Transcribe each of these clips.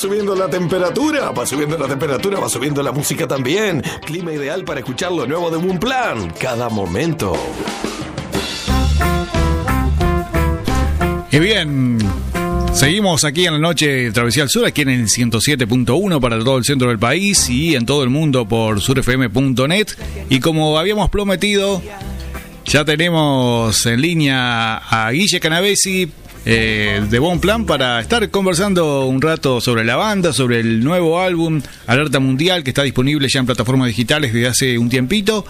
Subiendo la temperatura, va subiendo la temperatura, va subiendo la música también. Clima ideal para escuchar lo nuevo de un plan, cada momento. Y bien, seguimos aquí en la noche de Travesía al Sur, aquí en el 107.1 para todo el centro del país y en todo el mundo por surfm.net. Y como habíamos prometido, ya tenemos en línea a Guille Canavesi, eh, de Bon Plan para estar conversando un rato sobre la banda, sobre el nuevo álbum Alerta Mundial que está disponible ya en plataformas digitales desde hace un tiempito.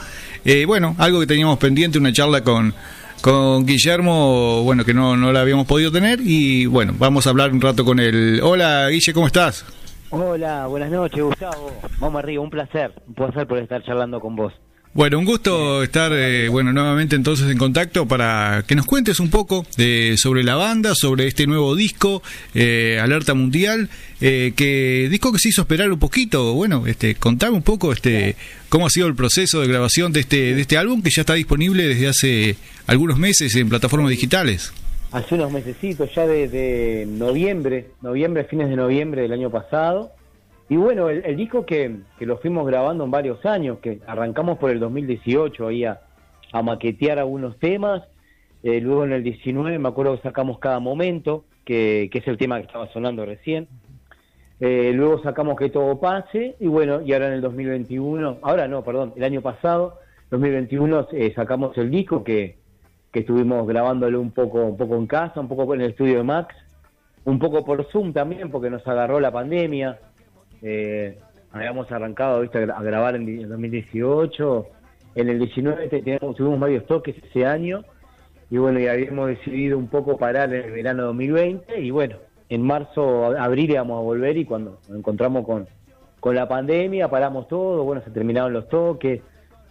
Eh, bueno, algo que teníamos pendiente, una charla con, con Guillermo, bueno, que no, no la habíamos podido tener y bueno, vamos a hablar un rato con él. Hola Guille, ¿cómo estás? Hola, buenas noches Gustavo. Vamos arriba, un placer, un placer por estar charlando con vos. Bueno, un gusto estar, eh, bueno, nuevamente entonces en contacto para que nos cuentes un poco de, sobre la banda, sobre este nuevo disco, eh, Alerta Mundial, eh, que disco que se hizo esperar un poquito. Bueno, este, contame un poco, este, cómo ha sido el proceso de grabación de este, de este álbum que ya está disponible desde hace algunos meses en plataformas digitales. Hace unos mesecitos, ya desde noviembre, noviembre, fines de noviembre del año pasado. Y bueno, el, disco que, que, lo fuimos grabando en varios años, que arrancamos por el 2018 ahí a, maquetear algunos temas, eh, luego en el 19 me acuerdo que sacamos Cada Momento, que, que es el tema que estaba sonando recién, eh, luego sacamos Que Todo Pase, y bueno, y ahora en el 2021, ahora no, perdón, el año pasado, 2021 eh, sacamos el disco que, que estuvimos grabándolo un poco, un poco en casa, un poco en el estudio de Max, un poco por Zoom también, porque nos agarró la pandemia, eh, habíamos arrancado a grabar en el 2018. En el 19 tuvimos varios toques ese año. Y bueno, y habíamos decidido un poco parar el verano 2020. Y bueno, en marzo, abril íbamos a volver. Y cuando nos encontramos con, con la pandemia, paramos todo. Bueno, se terminaron los toques.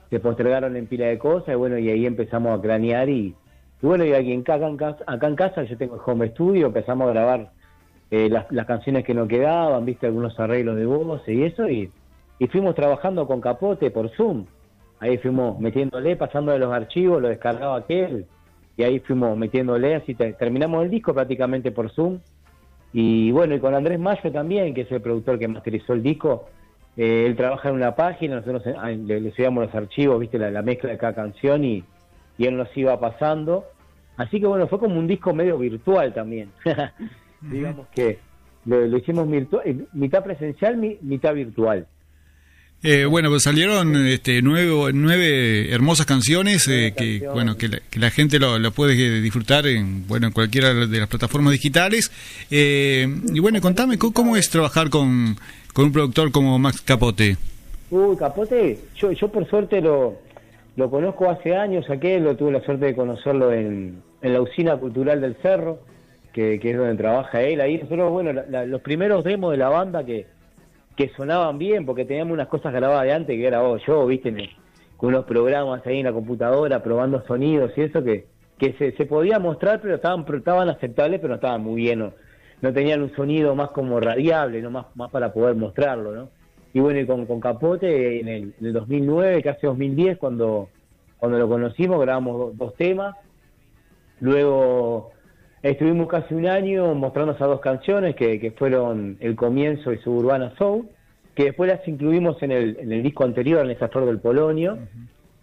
Se postergaron en pila de cosas. Y bueno, y ahí empezamos a cranear. Y, bueno, y aquí en, acá, en casa, acá en casa yo tengo el home studio. Empezamos a grabar eh, las, las, canciones que nos quedaban, viste algunos arreglos de voz y eso, y, fuimos trabajando con Capote por Zoom. Ahí fuimos metiéndole, pasando de los archivos, lo descargaba aquel, y ahí fuimos metiéndole, así terminamos el disco prácticamente por Zoom. Y bueno, y con Andrés Mayo también, que es el productor que masterizó el disco, eh, él trabaja en una página, nosotros eh, le, le subíamos los archivos, viste la, la, mezcla de cada canción y, y él nos iba pasando. Así que bueno, fue como un disco medio virtual también. digamos que lo, hicimos eh, mitad presencial, mitad virtual. Eh, bueno, pues salieron este, nueve, nueve hermosas canciones eh, que bueno que la, gente lo, puede disfrutar en bueno en cualquiera de las plataformas digitales. y bueno, contame ¿cómo, es trabajar con, con un productor como Max Capote. Uy, Capote, yo, yo por suerte lo, lo conozco hace años, aquel lo tuve la suerte de conocerlo en, en la usina cultural del Cerro que, es donde trabaja él. Ahí nosotros, bueno, los primeros demos de la banda que, que sonaban bien, porque teníamos unas cosas grabadas de antes que oh, yo, viste, con unos programas ahí en la computadora probando sonidos y eso que, que se, podía mostrar, pero estaban, estaban aceptables, pero no estaban muy bien, no, tenían un sonido más como radiable, no más, más para poder mostrarlo, ¿no? Y bueno, y con, con Capote en el, en el 2009, casi 2010, cuando, cuando lo conocimos, grabamos dos temas. Luego Estuvimos casi un año mostrando esas dos canciones que, fueron El Comienzo y Suburbana Soul, que después las incluimos en el, en el disco anterior, en el Sastor del Polonio.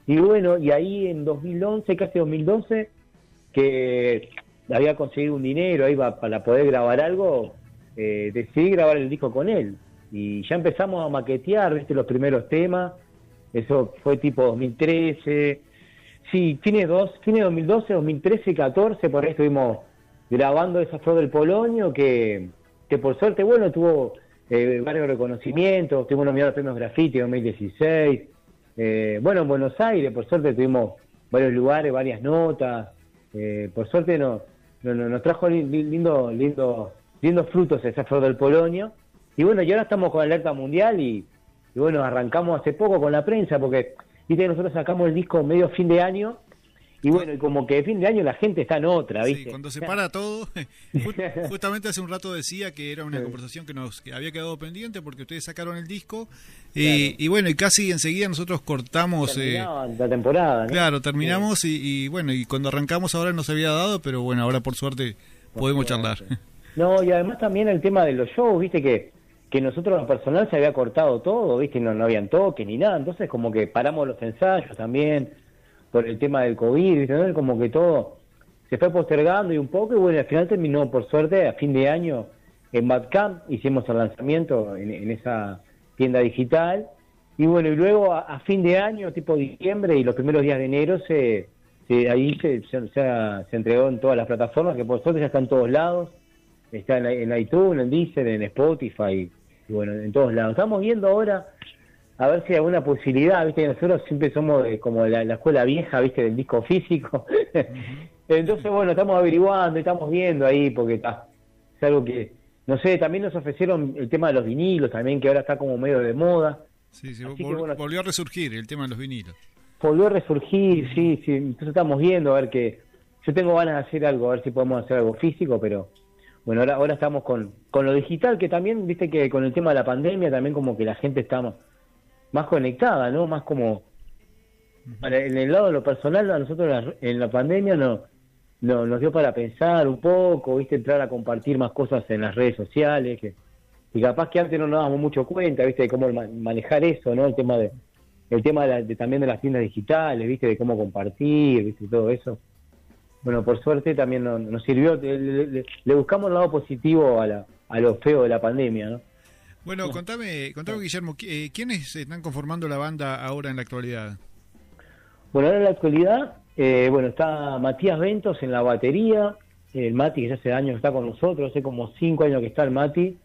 Y bueno, y ahí en 2011, casi 2012, que había conseguido un dinero ahí para poder grabar algo, eh, decidí grabar el disco con él. Y ya empezamos a maquetear, viste, los primeros temas. Eso fue tipo 2013. Sí, fines, dos, fines de 2012, 2013, 14, por ahí estuvimos grabando esa flor del Polonio que, que por suerte, bueno, tuvo eh, varios reconocimientos, tuvimos nominado a premios Graffiti en 2016. Eh, bueno, en Buenos Aires, por suerte, tuvimos varios lugares, varias notas. Eh, por suerte no, no, nos trajo lindo, lindo, lindos frutos esa flor del Polonio. Y bueno, y ahora estamos con Alerta Mundial y, y bueno, arrancamos hace poco con la prensa porque viste, nosotros sacamos el disco medio fin de año y bueno, y como que de fin de año la gente está en otra, ¿viste? Sí, cuando se para todo, justamente hace un rato decía que era una conversación que nos había quedado pendiente porque ustedes sacaron el disco y, bueno, y casi enseguida nosotros cortamos... Eh, la temporada, ¿no? Claro, terminamos y, bueno, y cuando arrancamos ahora no se había dado, pero bueno, ahora por suerte podemos charlar. No, y además también el tema de los shows, viste que que nosotros en personal se había cortado todo, viste, no, no habían toque ni nada, entonces como que paramos los ensayos también, por el tema del COVID, como que todo se fue postergando y un poco, y bueno, al final terminó, por suerte, a fin de año en Badcamp, hicimos el lanzamiento en, esa tienda digital, y bueno, y luego a, fin de año, tipo diciembre y los primeros días de enero, se, ahí se, se, entregó en todas las plataformas, que por suerte ya están en todos lados, está en, en iTunes, en Deezer, en Spotify, y bueno, en todos lados. Estamos viendo ahora a ver si hay alguna posibilidad, viste, nosotros siempre somos como la, escuela vieja, viste, del disco físico. Entonces, bueno, estamos averiguando, estamos viendo ahí, porque está, es algo que, no sé, también nos ofrecieron el tema de los vinilos, también que ahora está como medio de moda. Sí, sí, volvió a resurgir el tema de los vinilos. Volvió a resurgir, sí, sí, entonces estamos viendo, a ver que, yo tengo ganas de hacer algo, a ver si podemos hacer algo físico, pero bueno, ahora, ahora estamos con, con lo digital, que también, viste que con el tema de la pandemia, también como que la gente está más conectada, ¿no? Más como en el lado de lo personal a nosotros en la pandemia no, no nos dio para pensar un poco, viste, entrar a compartir más cosas en las redes sociales que y capaz que antes no nos dábamos mucho cuenta, viste, de cómo manejar eso, ¿no? El tema de el tema de, también de las tiendas digitales, viste, de cómo compartir, viste, todo eso. Bueno, por suerte también nos, sirvió, le, le, buscamos el lado positivo a, la, a lo feo de la pandemia, ¿no? Bueno, contame, contame Guillermo, eh, ¿quiénes están conformando la banda ahora en la actualidad? Bueno, ahora en la actualidad, eh, bueno, está Matías Ventos en la batería, el Mati que ya hace años está con nosotros, hace como cinco años que está el Mati.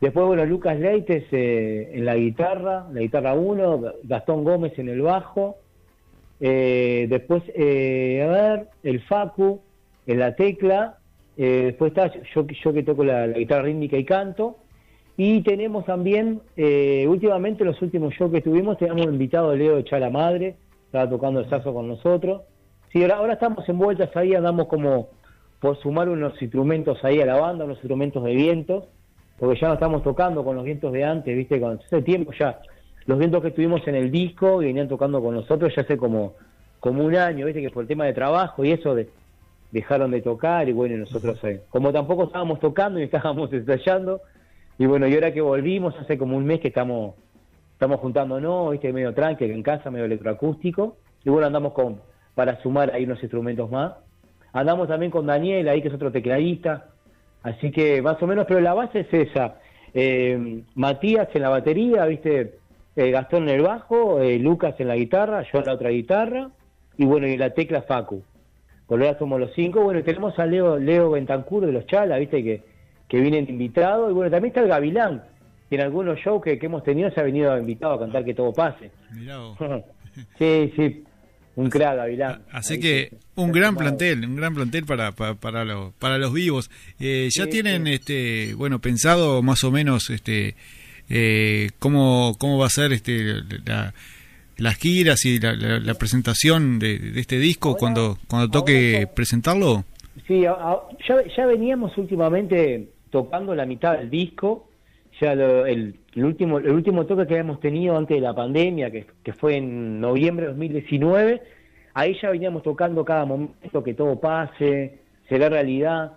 Después, bueno, Lucas Leites eh, en la guitarra, la guitarra 1, Gastón Gómez en el bajo. después, a ver, el Facu en la tecla. después está yo, yo que toco la guitarra rítmica y canto. Y tenemos también, eh, últimamente, los últimos shows que tuvimos, teníamos invitado a Leo de la Madre, estaba tocando el saxo con nosotros. Sí, ahora, ahora estamos envueltas ahí, andamos como por sumar unos instrumentos ahí a la banda, unos instrumentos de viento, porque ya no estamos tocando con los vientos de antes, viste, con hace tiempo ya, los vientos que tuvimos en el disco venían tocando con nosotros ya hace como, como un año, viste, que por el tema de trabajo y eso de, dejaron de tocar y bueno, nosotros, eh, como tampoco estábamos tocando y estábamos ensayando, y bueno, y ahora que volvimos, hace como un mes que estamos estamos juntándonos, viste, medio tranqui, en casa, medio electroacústico. Y bueno, andamos con para sumar ahí unos instrumentos más. Andamos también con Daniel, ahí que es otro tecladista. Así que más o menos, pero la base es esa. Eh, Matías en la batería, viste, eh, Gastón en el bajo, eh, Lucas en la guitarra, yo en la otra guitarra, y bueno, y la tecla Facu. Por ahora somos los cinco. Bueno, tenemos a Leo, Leo Bentancur de los Chalas, viste, que que vienen invitados. Y bueno, también está el Gavilán, que en algunos shows que, hemos tenido se ha venido invitado a cantar Que Todo Pase. sí, sí, un crack Gavilán. Así que un gran plantel, un gran plantel para, para, para, los, para los vivos. Eh, ya tienen, este bueno, pensado más o menos este eh, cómo, cómo va a ser este las giras y la, presentación de, este disco cuando, cuando toque presentarlo. Sí, ya, ya veníamos últimamente tocando la mitad del disco. Ya el, último el último toque que habíamos tenido antes de la pandemia, que, fue en noviembre de 2019, ahí ya veníamos tocando cada momento que todo pase, será realidad.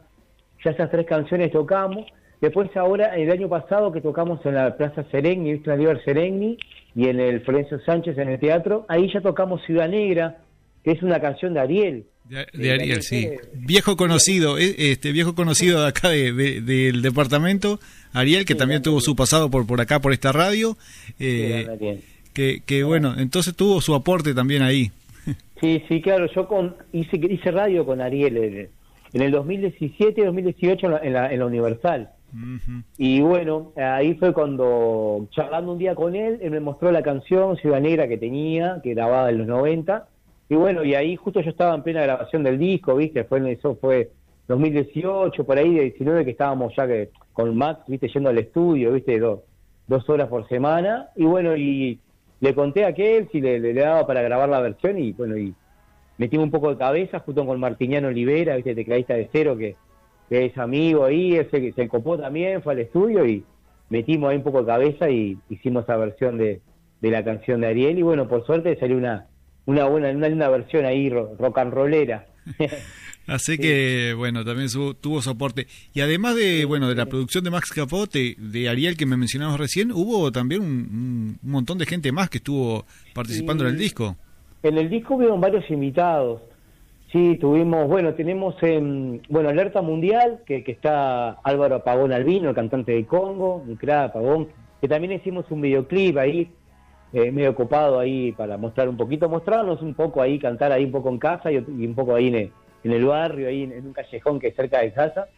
Ya esas tres canciones tocamos. Después ahora, el año pasado que tocamos en la Plaza Serengni, ¿viste? la Liber Serengni, y en el Florencio Sánchez en el teatro, ahí ya tocamos Ciudad Negra, que es una canción de Ariel. De, Ariel, sí. Viejo conocido, eh, este viejo conocido de acá del departamento, Ariel, que también tuvo su pasado por por acá, por esta radio. Eh, que, que bueno, entonces tuvo su aporte también ahí. Sí, sí, claro, yo con, hice, hice radio con Ariel en el 2017 2018 en la, en la, Universal. Y bueno, ahí fue cuando, charlando un día con él, él me mostró la canción Ciudad Negra que tenía, que grababa en los 90 y bueno, y ahí justo yo estaba en plena grabación del disco, ¿viste? Fue eso fue 2018, por ahí de 19 que estábamos ya que con Max, ¿viste? Yendo al estudio, ¿viste? Dos, dos horas por semana. Y bueno, y, le conté a aquel si le, le, daba para grabar la versión y bueno, y metimos un poco de cabeza junto con Martiniano Olivera, viste, tecladista de cero que, es amigo ahí, ese que se encopó también, fue al estudio y metimos ahí un poco de cabeza y hicimos esa versión de, de la canción de Ariel y bueno, por suerte salió una una buena una, una versión ahí rock and rollera. Así que, bueno, también tuvo soporte. Y además de, bueno, de la producción de Max Capote, de Ariel que me mencionamos recién, hubo también un, montón de gente más que estuvo participando en el disco. En el disco hubieron varios invitados. Sí, tuvimos, bueno, tenemos en, bueno, Alerta Mundial, que, que está Álvaro Apagón Albino, el cantante de Congo, un crack Apagón, que también hicimos un videoclip ahí, eh, medio ocupado ahí para mostrar un poquito, mostrarnos un poco ahí, cantar ahí un poco en casa y, y un poco ahí en el barrio, ahí en, un callejón que es cerca de casa.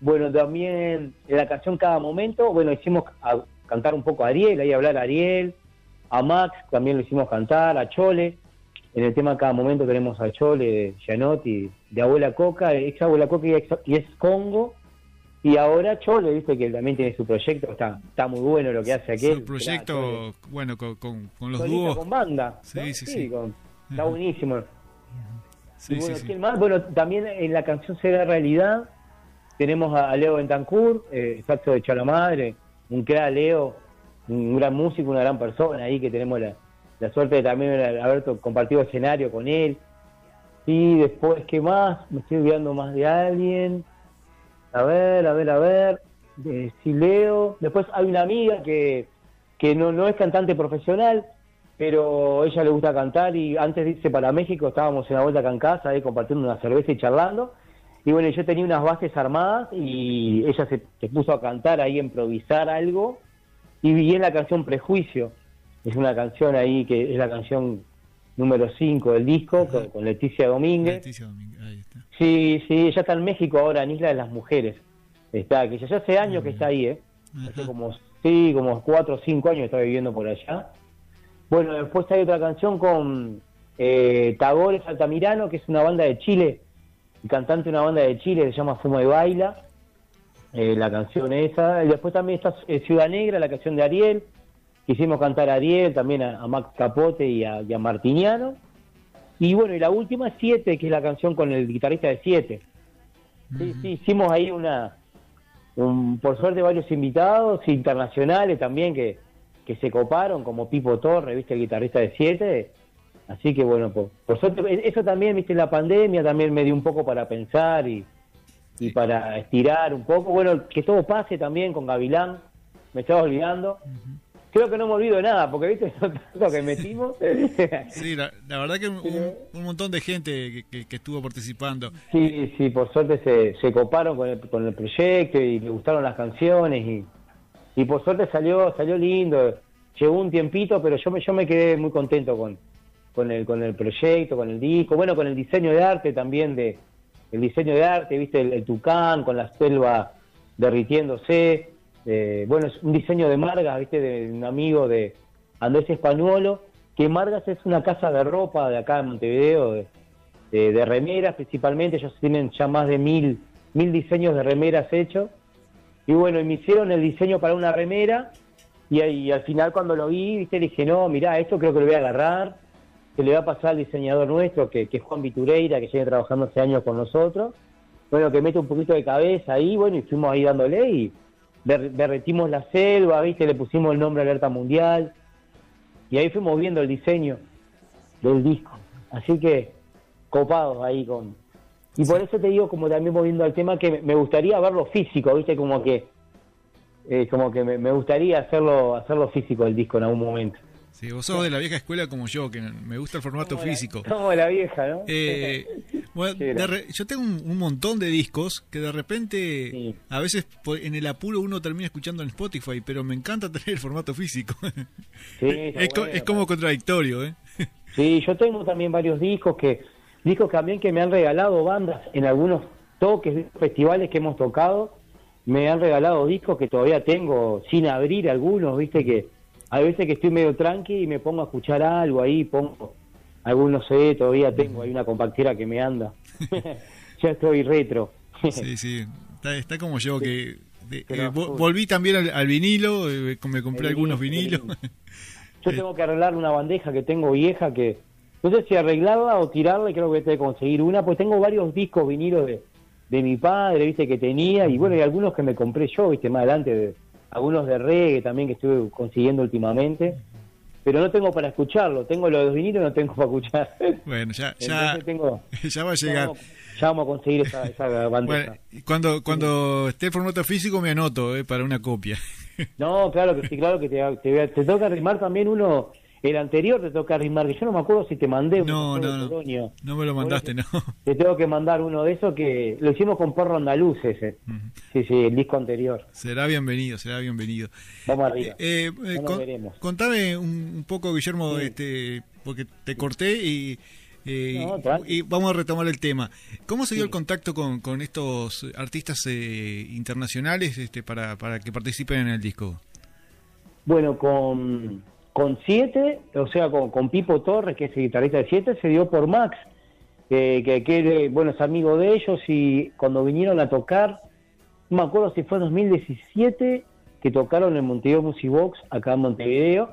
Bueno, también en la canción Cada Momento, bueno, hicimos cantar un poco a Ariel, ahí hablar a Ariel, a Max también lo hicimos cantar, a Chole. En el tema Cada Momento tenemos a Chole, Gianotti, de Abuela Coca, ex Abuela Coca y es, Congo. Y ahora Chole, viste que también tiene su proyecto, está está muy bueno lo que hace aquel. Su proyecto, bueno, con, con, los dúos. con banda. Sí, sí, sí. está buenísimo bueno, Bueno, también en la canción Será Realidad tenemos a Leo Bentancur, eh, saxo de Chalamadre, un crack Leo, un gran músico, una gran persona ahí que tenemos la, suerte de también haber compartido escenario con él. Y después, ¿qué más? Me estoy olvidando más de alguien. A ver, a ver, a ver. Eh, sí, Leo. Después hay una amiga que, que no, no es cantante profesional, pero ella le gusta cantar y antes de irse para México estábamos en la vuelta acá en casa, ahí compartiendo una cerveza y charlando. Y bueno, yo tenía unas bases armadas y ella se, puso a cantar ahí, a improvisar algo. Y vi en la canción Prejuicio, es una canción ahí que es la canción número 5 del disco, con, Leticia Domínguez. Leticia Domínguez, ahí está. Sí, sí, ella está en México ahora, en Isla de las Mujeres. Está, que ya hace años que está ahí, ¿eh? Hace como, sí, como 4 o 5 años está viviendo por allá. Bueno, después hay otra canción con eh, Tagores Altamirano, que es una banda de Chile, el cantante de una banda de Chile, se llama Fumo y Baila, eh, la canción esa. Y después también está eh, Ciudad Negra, la canción de Ariel, hicimos cantar a Ariel, también a, Max Capote y a, Martiniano. Y bueno, y la última, Siete, que es la canción con el guitarrista de Siete. Sí, sí, hicimos ahí una, un, por suerte varios invitados internacionales también que que se coparon, como Pipo Torre, viste, el guitarrista de Siete. Así que bueno, por, suerte, eso también, viste, la pandemia también me dio un poco para pensar y, y para estirar un poco. Bueno, que todo pase también con Gavilán, me estaba olvidando. Creo que no me olvido de nada, porque viste lo que metimos. sí, la, verdad que un, montón de gente que, que, estuvo participando. Sí, sí, por suerte se, se coparon con el, con el proyecto y le gustaron las canciones y y por suerte salió salió lindo. Llevó un tiempito pero yo me yo me quedé muy contento con con el con el proyecto con el disco bueno con el diseño de arte también de el diseño de arte viste el, tucán con la selva derritiéndose eh, bueno es un diseño de Margas viste de un amigo de Andrés Españuelo que Margas es una casa de ropa de acá en Montevideo de, de remeras principalmente ellos tienen ya más de mil mil diseños de remeras hechos y bueno, me hicieron el diseño para una remera y, al final cuando lo vi, viste, dije, no, mirá, esto creo que lo voy a agarrar, que le va a pasar al diseñador nuestro, que, es Juan Vitureira, que viene trabajando hace años con nosotros. Bueno, que mete un poquito de cabeza ahí, bueno, y fuimos ahí dándole y derretimos la selva, viste, le pusimos el nombre Alerta Mundial y ahí fuimos viendo el diseño del disco. Así que copados ahí con, y por eso te digo, como también volviendo al tema, que me gustaría verlo físico, ¿viste? Como que eh, como que me, gustaría hacerlo hacerlo físico el disco en algún momento. Sí, vos sos de la vieja escuela como yo, que me gusta el formato físico. como de la vieja, ¿no? Eh, bueno, yo tengo un, montón de discos que de repente, a veces en el apuro uno termina escuchando en Spotify, pero me encanta tener el formato físico. Sí, es, es como contradictorio, ¿eh? Sí, yo tengo también varios discos que discos también que me han regalado bandas en algunos toques, festivales que hemos tocado, me han regalado discos que todavía tengo sin abrir algunos, viste que hay veces que estoy medio tranqui y me pongo a escuchar algo ahí, pongo algunos CD, todavía tengo, hay una compactera que me anda. ya estoy retro. sí, sí, está, como yo que eh, volví también al, vinilo, eh, me compré algunos vinilos. Yo tengo que arreglar una bandeja que tengo vieja que no sé si arreglarla o tirarla y creo que voy a conseguir una, pues tengo varios discos vinilos de, de mi padre, viste, que tenía, y bueno, hay algunos que me compré yo, viste, más adelante, de, algunos de reggae también que estuve consiguiendo últimamente, pero no tengo para escucharlo, tengo los de vinilos y no tengo para escuchar. Bueno, ya, ya, ya va a llegar. Ya vamos, a conseguir esa, esa bandeja. cuando, cuando esté el formato físico me anoto eh, para una copia. No, claro que sí, claro que te, te, te toca arrimar también uno el anterior te toca arrimar, que yo no me acuerdo si te mandé no, no, no, no me lo mandaste, no. Te tengo que mandar uno de esos que lo hicimos con Porro Andaluz ese. Sí, sí, el disco anterior. Será bienvenido, será bienvenido. Vamos arriba. Eh, eh, contame un, poco, Guillermo, este porque te corté y... Eh, y vamos a retomar el tema. ¿Cómo se dio el contacto con, con estos artistas internacionales este, para, para que participen en el disco? Bueno, con, con siete, o sea, con, Pipo Torres, que es el guitarrista de siete, se dio por Max, que, que, bueno, es amigo de ellos y cuando vinieron a tocar, no me acuerdo si fue en 2017, que tocaron en Montevideo Music Box, acá en Montevideo.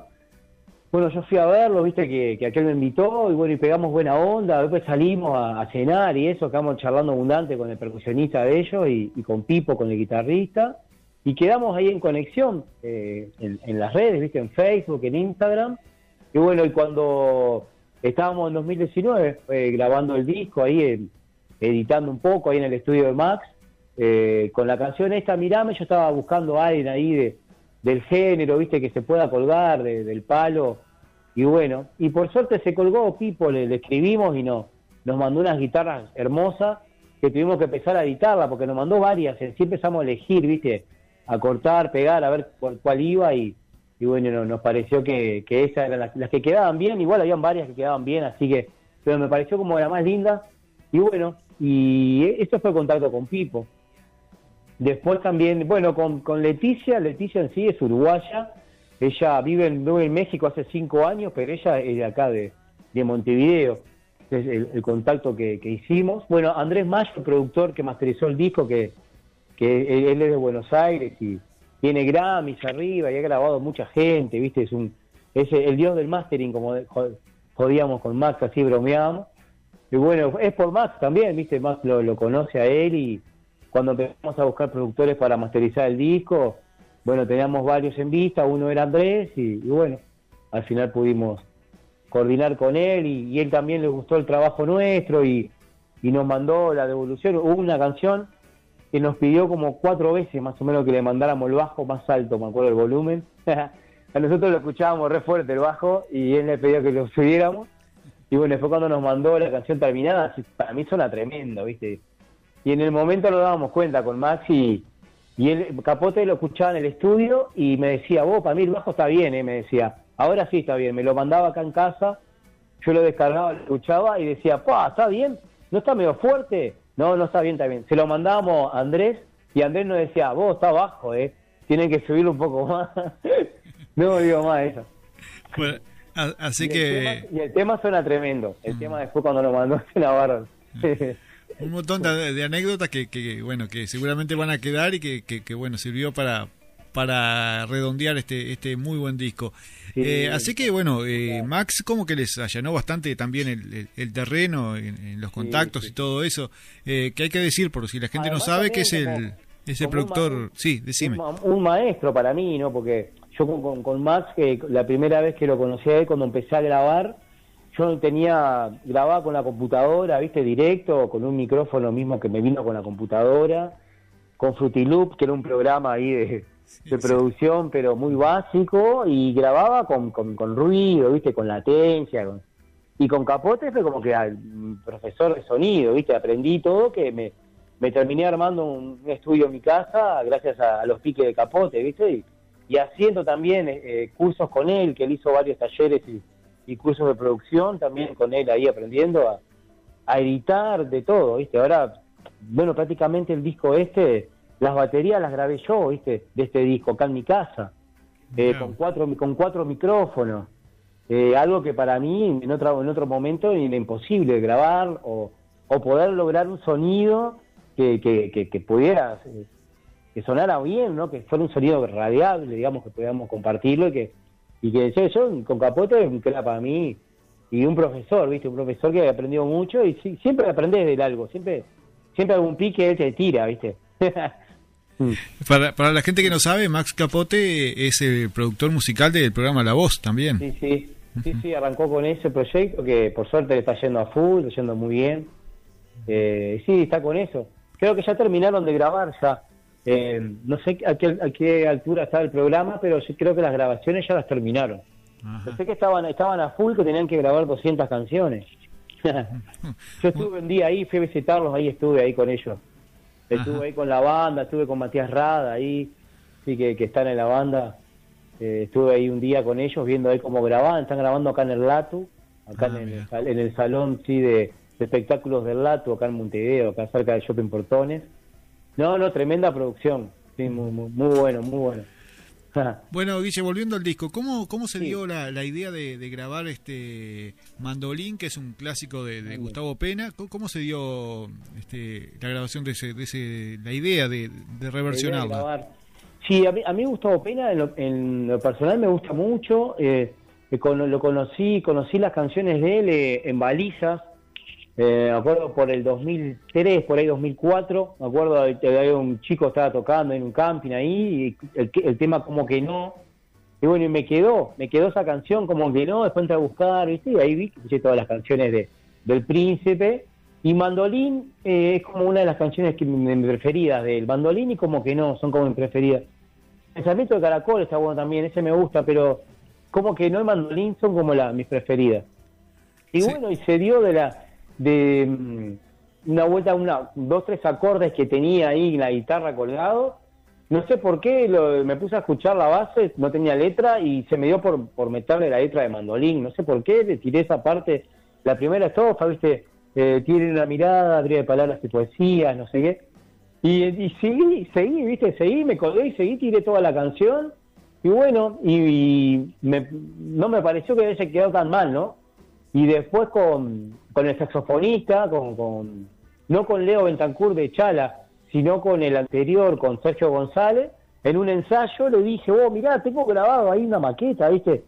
Bueno, yo fui a verlo, viste que, que aquel me invitó y bueno, y pegamos buena onda, después salimos a, cenar y eso, acabamos charlando abundante con el percusionista de ellos y, y con Pipo, con el guitarrista y quedamos ahí en conexión eh, en, las redes, ¿viste? En Facebook, en Instagram. Y bueno, y cuando estábamos en 2019 eh, grabando el disco, ahí editando un poco, ahí en el estudio de Max, eh, con la canción esta, Mirame, yo estaba buscando a alguien ahí de, del género, ¿viste? Que se pueda colgar del palo. Y bueno, y por suerte se colgó Pipo, le, escribimos y no, nos mandó unas guitarras hermosas que tuvimos que empezar a editarla porque nos mandó varias, así empezamos a elegir, ¿viste? A cortar, pegar, a ver cuál, iba y, bueno, nos pareció que, que esas eran las, que quedaban bien, igual habían varias que quedaban bien, así que, pero me pareció como la más linda. Y bueno, y esto fue contacto con Pipo. Después también, bueno, con, con Leticia, Leticia en sí es uruguaya, ella vive en, en México hace cinco años, pero ella es de acá, de, de Montevideo, es el, contacto que, hicimos. Bueno, Andrés Mayo, productor que masterizó el disco, que que él es de Buenos Aires y tiene Grammys arriba y ha grabado mucha gente, ¿viste? Es un es el dios del mastering, como jodíamos con Max, así bromeábamos. Y bueno, es por Max también, ¿viste? Max lo, conoce a él y cuando empezamos a buscar productores para masterizar el disco, bueno, teníamos varios en vista, uno era Andrés y, bueno, al final pudimos coordinar con él y, y, él también le gustó el trabajo nuestro y, y nos mandó la devolución. Hubo una canción que nos pidió como cuatro veces más o menos que le mandáramos el bajo más alto, me acuerdo el volumen. a nosotros lo escuchábamos re fuerte el bajo y él le pidió que lo subiéramos. Y bueno, fue cuando nos mandó la canción terminada, para mí suena tremendo, ¿viste? Y en el momento nos dábamos cuenta con Max y, y él, Capote lo escuchaba en el estudio y me decía, vos, para mí el bajo está bien, ¿eh? me decía, ahora sí está bien, me lo mandaba acá en casa, yo lo descargaba, lo escuchaba y decía, pa, está bien, no está medio fuerte, no, no está bien, está bien. Se lo mandábamos a Andrés y Andrés nos decía, vos está bajo, ¿eh? Tienen que subirlo un poco más. no digo más eso. Bueno, así que... y el tema suena tremendo. El tema después cuando lo mandó se la barra. un montón de, anécdotas que, que, bueno, que seguramente van a quedar y que, que bueno, sirvió para para redondear este este muy buen disco. Eh, así que bueno, eh, Max como que les allanó bastante también el, terreno en, los contactos y todo eso, eh, que hay que decir, por si la gente no sabe, que es el, ese productor, sí, decime. Un, maestro para mí, ¿no? Porque yo con, con, Max, que la primera vez que lo conocí a él, cuando empecé a grabar, yo tenía, grababa con la computadora, viste, directo, con un micrófono mismo que me vino con la computadora, con Loop que era un programa ahí de de producción, pero muy básico, y grababa con, con, ruido, ¿viste? Con latencia. Y con Capote fue como que al profesor de sonido, ¿viste? Aprendí todo, que me, me terminé armando un, estudio en mi casa gracias a, los piques de Capote, ¿viste? Y, haciendo también eh, eh, cursos con él, que él hizo varios talleres y, cursos de producción, también con él ahí aprendiendo a, a editar de todo, ¿viste? Ahora, bueno, prácticamente el disco este las baterías las grabé yo, ¿viste? De este disco, acá en mi casa, eh, con, cuatro, con cuatro micrófonos. Eh, algo que para mí en otro, en otro momento era imposible grabar o, o poder lograr un sonido que, que, que, pudiera, que sonara bien, ¿no? Que fuera un sonido radiable, digamos, que pudiéramos compartirlo y que, y que yo, yo con Capote, que era para mí, y un profesor, ¿viste? Un profesor que aprendió mucho y sí, siempre aprendes de algo, siempre siempre algún pique él te tira, ¿viste? para, para la gente que no sabe, Max Capote es el productor musical del programa La Voz también. Sí, sí, sí, sí, arrancó con ese proyecto que por suerte le está yendo a full, está yendo muy bien. Eh, sí, está con eso. Creo que ya terminaron de grabar ya. Eh, no sé a qué, a qué altura está el programa, pero sí creo que las grabaciones ya las terminaron. Yo sé que estaban, estaban a full, que tenían que grabar 200 canciones. Yo estuve un día ahí, fui a visitarlos, ahí estuve ahí con ellos. Estuve ahí con la banda, estuve con Matías Rada ahí, sí que, que están en la banda. Eh, estuve ahí un día con ellos viendo ahí cómo grababan, están grabando acá en el Latu, acá en, el, en, el, salón sí de, espectáculos del Latu, acá en Montevideo, acá cerca de Shopping Portones. No, no, tremenda producción, sí, muy, muy, muy bueno, muy bueno. bueno, Guille, volviendo al disco, ¿cómo, cómo se dio la, la idea de, de, grabar este Mandolín, que es un clásico de, de Gustavo Pena? ¿Cómo, se dio este, la grabación de ese, de ese la idea de, de reversionarla? Sí, a mí, a mí Gustavo Pena en lo, en lo personal me gusta mucho. Eh, lo conocí, conocí las canciones de él eh, en balizas, eh, me acuerdo por el 2003, por ahí 2004, me acuerdo que había un chico estaba tocando en un camping ahí, y el, el tema como que no, y bueno, y me quedó, me quedó esa canción como que no, después entré a buscar, ¿viste? y ahí vi que escuché todas las canciones de, del Príncipe, y Mandolín eh, es como una de las canciones que me, preferidas del Mandolín y como que no, son como mis preferidas. Pensamiento de Caracol está bueno también, ese me gusta, pero como que no el Mandolín son como la, mis preferidas. Y sí. bueno, y se dio de la de mm, una vuelta, una, dos, tres acordes que tenía ahí en la guitarra colgado. No sé por qué, lo, me puse a escuchar la base, no tenía letra y se me dio por, por meterle la letra de mandolín. No sé por qué, le tiré esa parte. La primera estrofa, viste, eh, tiene una mirada, de palabras y poesías, no sé qué. Y, seguí, seguí, viste, seguí, me colgué y seguí, tiré toda la canción. Y bueno, y, y me, no me pareció que haya quedado tan mal, ¿no? Y después con, con el saxofonista, con, con, no con Leo Bentancur de Chala, sino con el anterior, con Sergio González, en un ensayo le dije, oh, mirá, tengo grabado ahí una maqueta, ¿viste?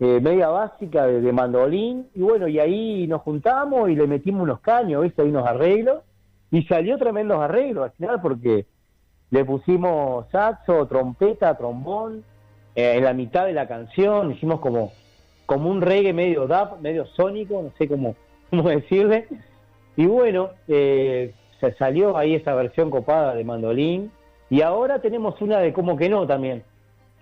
Eh, media básica de, mandolín, y bueno, y ahí nos juntamos y le metimos unos caños, ¿viste? Ahí unos arreglos, y salió tremendos arreglos al final porque le pusimos saxo, trompeta, trombón, eh, en la mitad de la canción, hicimos como, como un reggae medio dub, medio sónico, no sé cómo, cómo decirle. Y bueno, eh, se salió ahí esa versión copada de mandolín. Y ahora tenemos una de como que no también.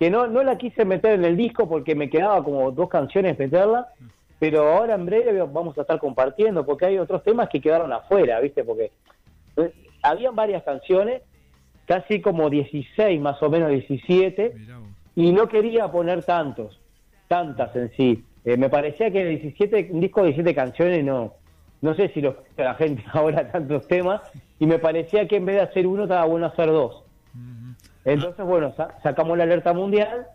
Que no, no la quise meter en el disco porque me quedaba como dos canciones meterla. Pero ahora en breve vamos a estar compartiendo porque hay otros temas que quedaron afuera, ¿viste? Porque eh, habían varias canciones, casi como 16, más o menos 17, y no quería poner tantos, tantas en sí. Eh, me parecía que 17, un disco de 17 canciones no, no sé si lo la gente ahora tantos temas, y me parecía que en vez de hacer uno estaba bueno hacer dos. Entonces, bueno, sa sacamos la alerta mundial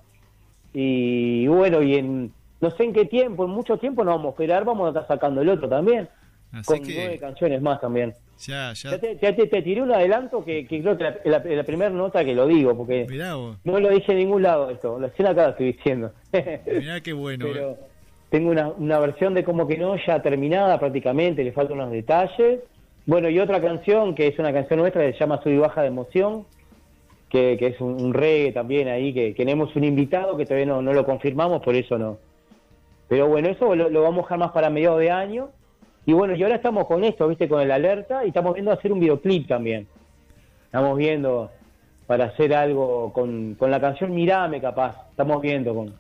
y bueno, y en no sé en qué tiempo, en mucho tiempo no vamos a esperar, vamos a estar sacando el otro también. Así con que... nueve canciones más también. Ya, ya. ya te, te, tiré un adelanto que, que creo que la, la, la, primera nota que lo digo, porque no lo dije en ningún lado esto, lo estoy acá lo estoy diciendo. Mirá qué bueno. Pero eh. tengo una, una versión de como que no ya terminada prácticamente, le faltan unos detalles. Bueno, y otra canción que es una canción nuestra que se llama Sub y Baja de Emoción, que, que es un, un, reggae también ahí, que, que, tenemos un invitado que todavía no, no lo confirmamos, por eso no. Pero bueno, eso lo, lo vamos a dejar más para mediados de año y bueno, y ahora estamos con esto, ¿viste? Con el alerta y estamos viendo hacer un videoclip también. Estamos viendo para hacer algo con, con la canción Mirame, capaz. Estamos viendo con.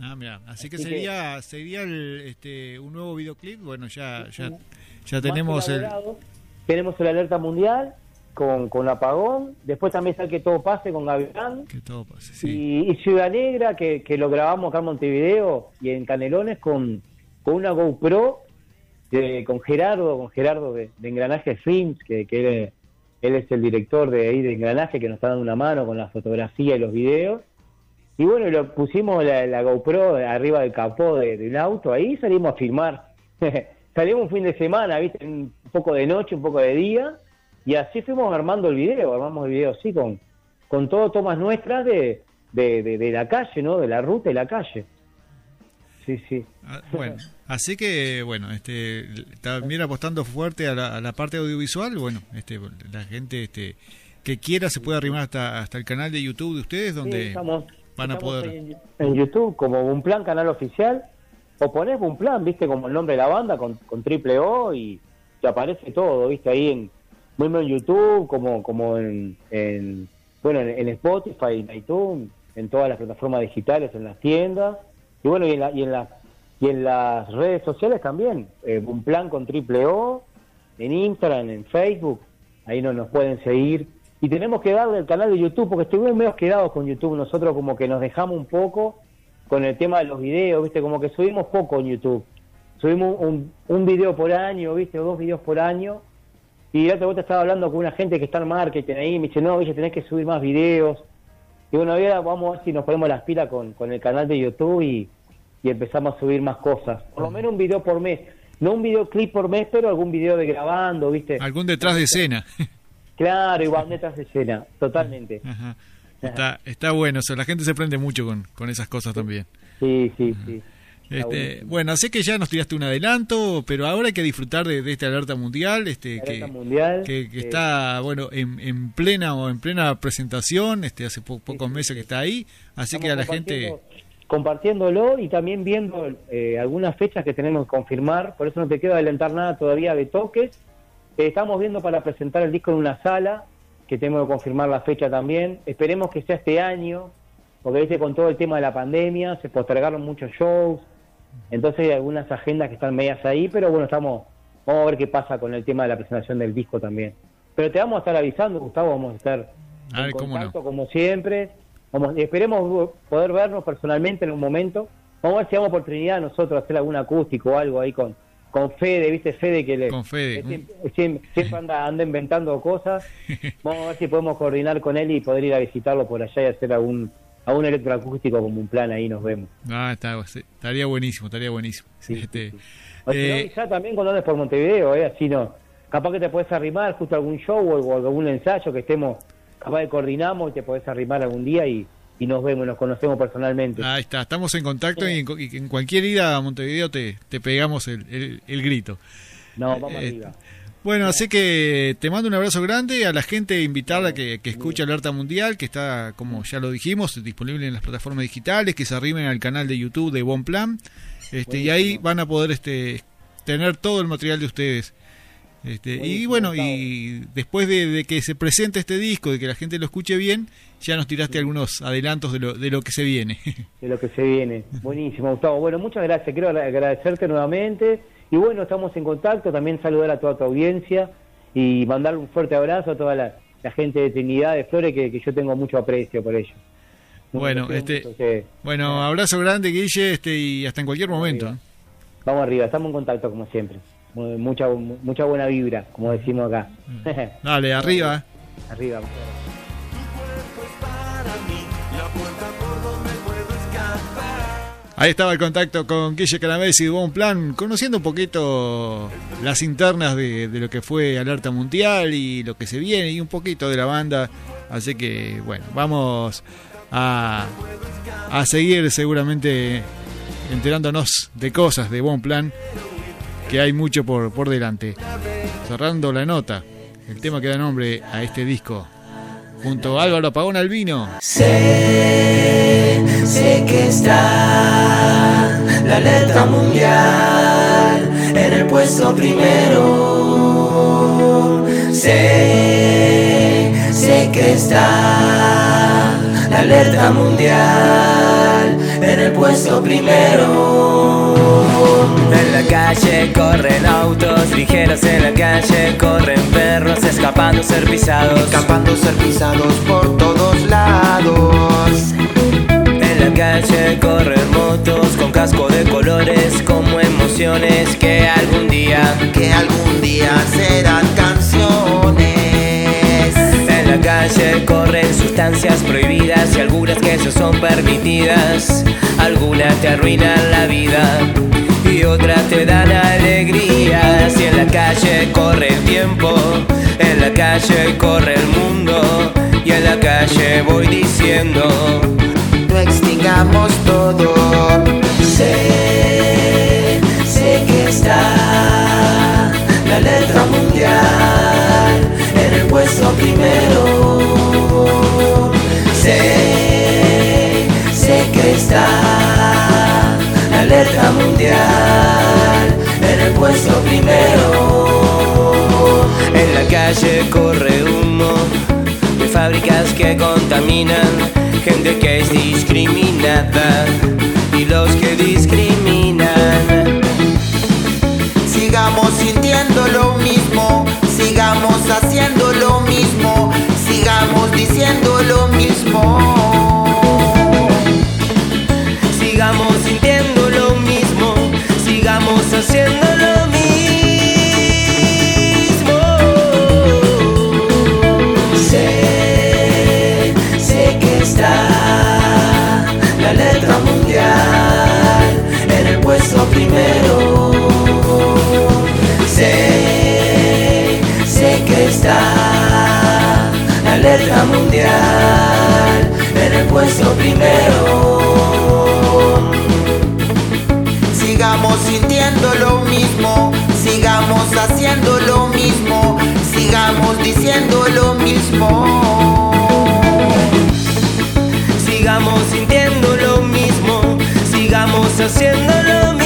Ah, mira. Así que sería que, sería el, este, un nuevo videoclip. Bueno, ya ya, ya tenemos el. Tenemos el alerta mundial con, con Apagón. Después también está el Que Todo Pase con Gavilán. Que Todo Pase, sí. Y, y Ciudad Negra, que, que, lo grabamos acá en Montevideo y en Canelones con, con una GoPro con Gerardo, con Gerardo de, de Engranaje Films, que, que él, es el director de ahí de Engranaje, que nos está dando una mano con la fotografía y los videos. Y bueno, lo pusimos la, GoPro arriba del capó de, de, un auto, ahí salimos a filmar. salimos un fin de semana, ¿viste? Un poco de noche, un poco de día, y así fuimos armando el video, armamos el video así, con, con todo tomas nuestras de, de, de, de la calle, ¿no? De la ruta y la calle. Sí, sí. Ah, bueno, así que, bueno, este, también apostando fuerte a la, a la parte audiovisual, bueno, este, la gente este, que quiera se puede arrimar hasta, hasta el canal de YouTube de ustedes, donde Sí, estamos, van a poder... En, en YouTube como un plan canal oficial, o ponés un plan, viste, como el nombre de la banda, con, con triple O y te aparece todo, viste, ahí en, mismo en YouTube, como, como en, en bueno, en, en Spotify, en iTunes, en todas las plataformas digitales, en las tiendas, y bueno, y en, la, y en, las y en las redes sociales también, eh, un plan con triple O, en Instagram, en Facebook, ahí no nos pueden seguir. Y tenemos que darle el canal de YouTube, porque estuvimos medio quedados con YouTube, nosotros como que nos dejamos un poco con el tema de los videos, viste, como que subimos poco en YouTube. Subimos un, un video por año, viste, o dos videos por año. Y la otra vuelta estaba hablando con una gente que está en marketing ahí, me dice, no, viste, tenés que subir más videos. Y bueno, ahora vamos a ver si nos ponemos las pilas con, con el canal de YouTube y, y empezamos a subir más cosas. Por lo menos un video por mes. No un videoclip por mes, pero algún video de grabando, ¿viste? Algún detrás de escena. Claro, igual detrás de escena, totalmente. Ajá. Está, está bueno, o sea, la gente se prende mucho con, con esas cosas también. Sí, sí, sí. Este, bueno, sé que ya nos tiraste un adelanto, pero ahora hay que disfrutar de, de esta alerta mundial, este, La que, alerta mundial, que, que eh, está, bueno, en, en plena o en plena presentación, este, hace po- pocos sí, meses que está ahí, así que a la gente, compartiéndolo y también viendo eh, algunas fechas que tenemos que confirmar, por eso no te quiero adelantar nada todavía de toques. Eh, estamos viendo para presentar el disco en una sala, que tenemos que confirmar la fecha también. Esperemos que sea este año, porque viste con todo el tema de la pandemia se postergaron muchos shows, entonces hay algunas agendas que están medias ahí, pero bueno, estamos, vamos a ver qué pasa con el tema de la presentación del disco también. Pero te vamos a estar avisando, Gustavo, vamos a estar A en no. contacto como siempre. Vamos, esperemos poder vernos personalmente en un momento. Vamos a ver si damos oportunidad nosotros hacer algún acústico o algo ahí con, con Fede, ¿viste? Fede que le, Con Fede, que siempre- siempre anda, anda inventando cosas. Vamos a ver si podemos coordinar con él y poder ir a visitarlo por allá y hacer algún, algún electroacústico como un plan ahí, nos vemos. ah, está, estaría buenísimo, estaría buenísimo. Sí, Este, sí, O si no, eh, avisá también cuando andes por Montevideo, ¿eh? así no. Capaz que te puedes arrimar justo a algún show o, algún ensayo que estemos, capaz de coordinamos y te podés arrimar algún día y, y nos vemos, nos conocemos personalmente. ahí está, estamos en contacto y en, co- y en cualquier ida a Montevideo te, te pegamos el, el- el grito. no, vamos eh, arriba. Bueno, así que te mando un abrazo grande a la gente, invitarla que, que escuche Alerta Mundial, que está, como ya lo dijimos, disponible en las plataformas digitales, que se arrimen al canal de YouTube de Bon Plan, este, y ahí van a poder este, tener todo el material de ustedes. Este, y bueno, y después de, de que se presente este disco, de que la gente lo escuche bien, ya nos tiraste algunos adelantos de lo, de lo que se viene. de lo que se viene. Buenísimo, Gustavo. Bueno, muchas gracias. Quiero agra- agradecerte nuevamente. Y bueno, estamos en contacto. También saludar a toda tu audiencia y mandarle un fuerte abrazo a toda la, la gente de Trinidad de Flores, que, que yo tengo mucho aprecio por ellos. Bueno, este- Bueno, abrazo grande, Guille, este, y hasta en cualquier momento. Vamos arriba, estamos en contacto como siempre. Mu- Mucha, mucha buena vibra, como decimos acá. Dale, arriba. arriba. Ahí estaba el contacto con Guille Canavesi de Bon Plan, conociendo un poquito las internas de, lo que fue Alerta Mundial y lo que se viene y un poquito de la banda. Así que, bueno, vamos a, a seguir seguramente enterándonos de cosas de Bon Plan, que hay mucho por, por delante. Cerrando la nota, el tema que da nombre a este disco, junto a Álvaro Pagón Albino. Sé, sé que está la letra mundial en el puesto primero. Sé, sé que está la letra mundial en el puesto primero. En la calle corren autos ligeros, en la calle corren perros escapando ser pisados. escapando ser pisados por todos lados. En la calle corren motos con casco de colores como emociones que algún día Que algún día serán canciones. en la calle corren sustancias prohibidas y algunas que eso son permitidas. Algunas te arruinan la vida y otras te dan alegrías. Y en la calle corre el tiempo, en la calle corre el mundo y en la calle voy diciendo extingamos todo. Sé, sé que está la letra mundial en el puesto primero. Sé, sé que está la letra mundial en el puesto primero. En la calle corre un fábricas que contaminan, gente que es discriminada y los que discriminan. Sigamos sintiendo lo mismo, sigamos haciendo lo mismo, sigamos diciendo lo mismo. Sigamos sintiendo lo mismo, sigamos haciendo lo mismo.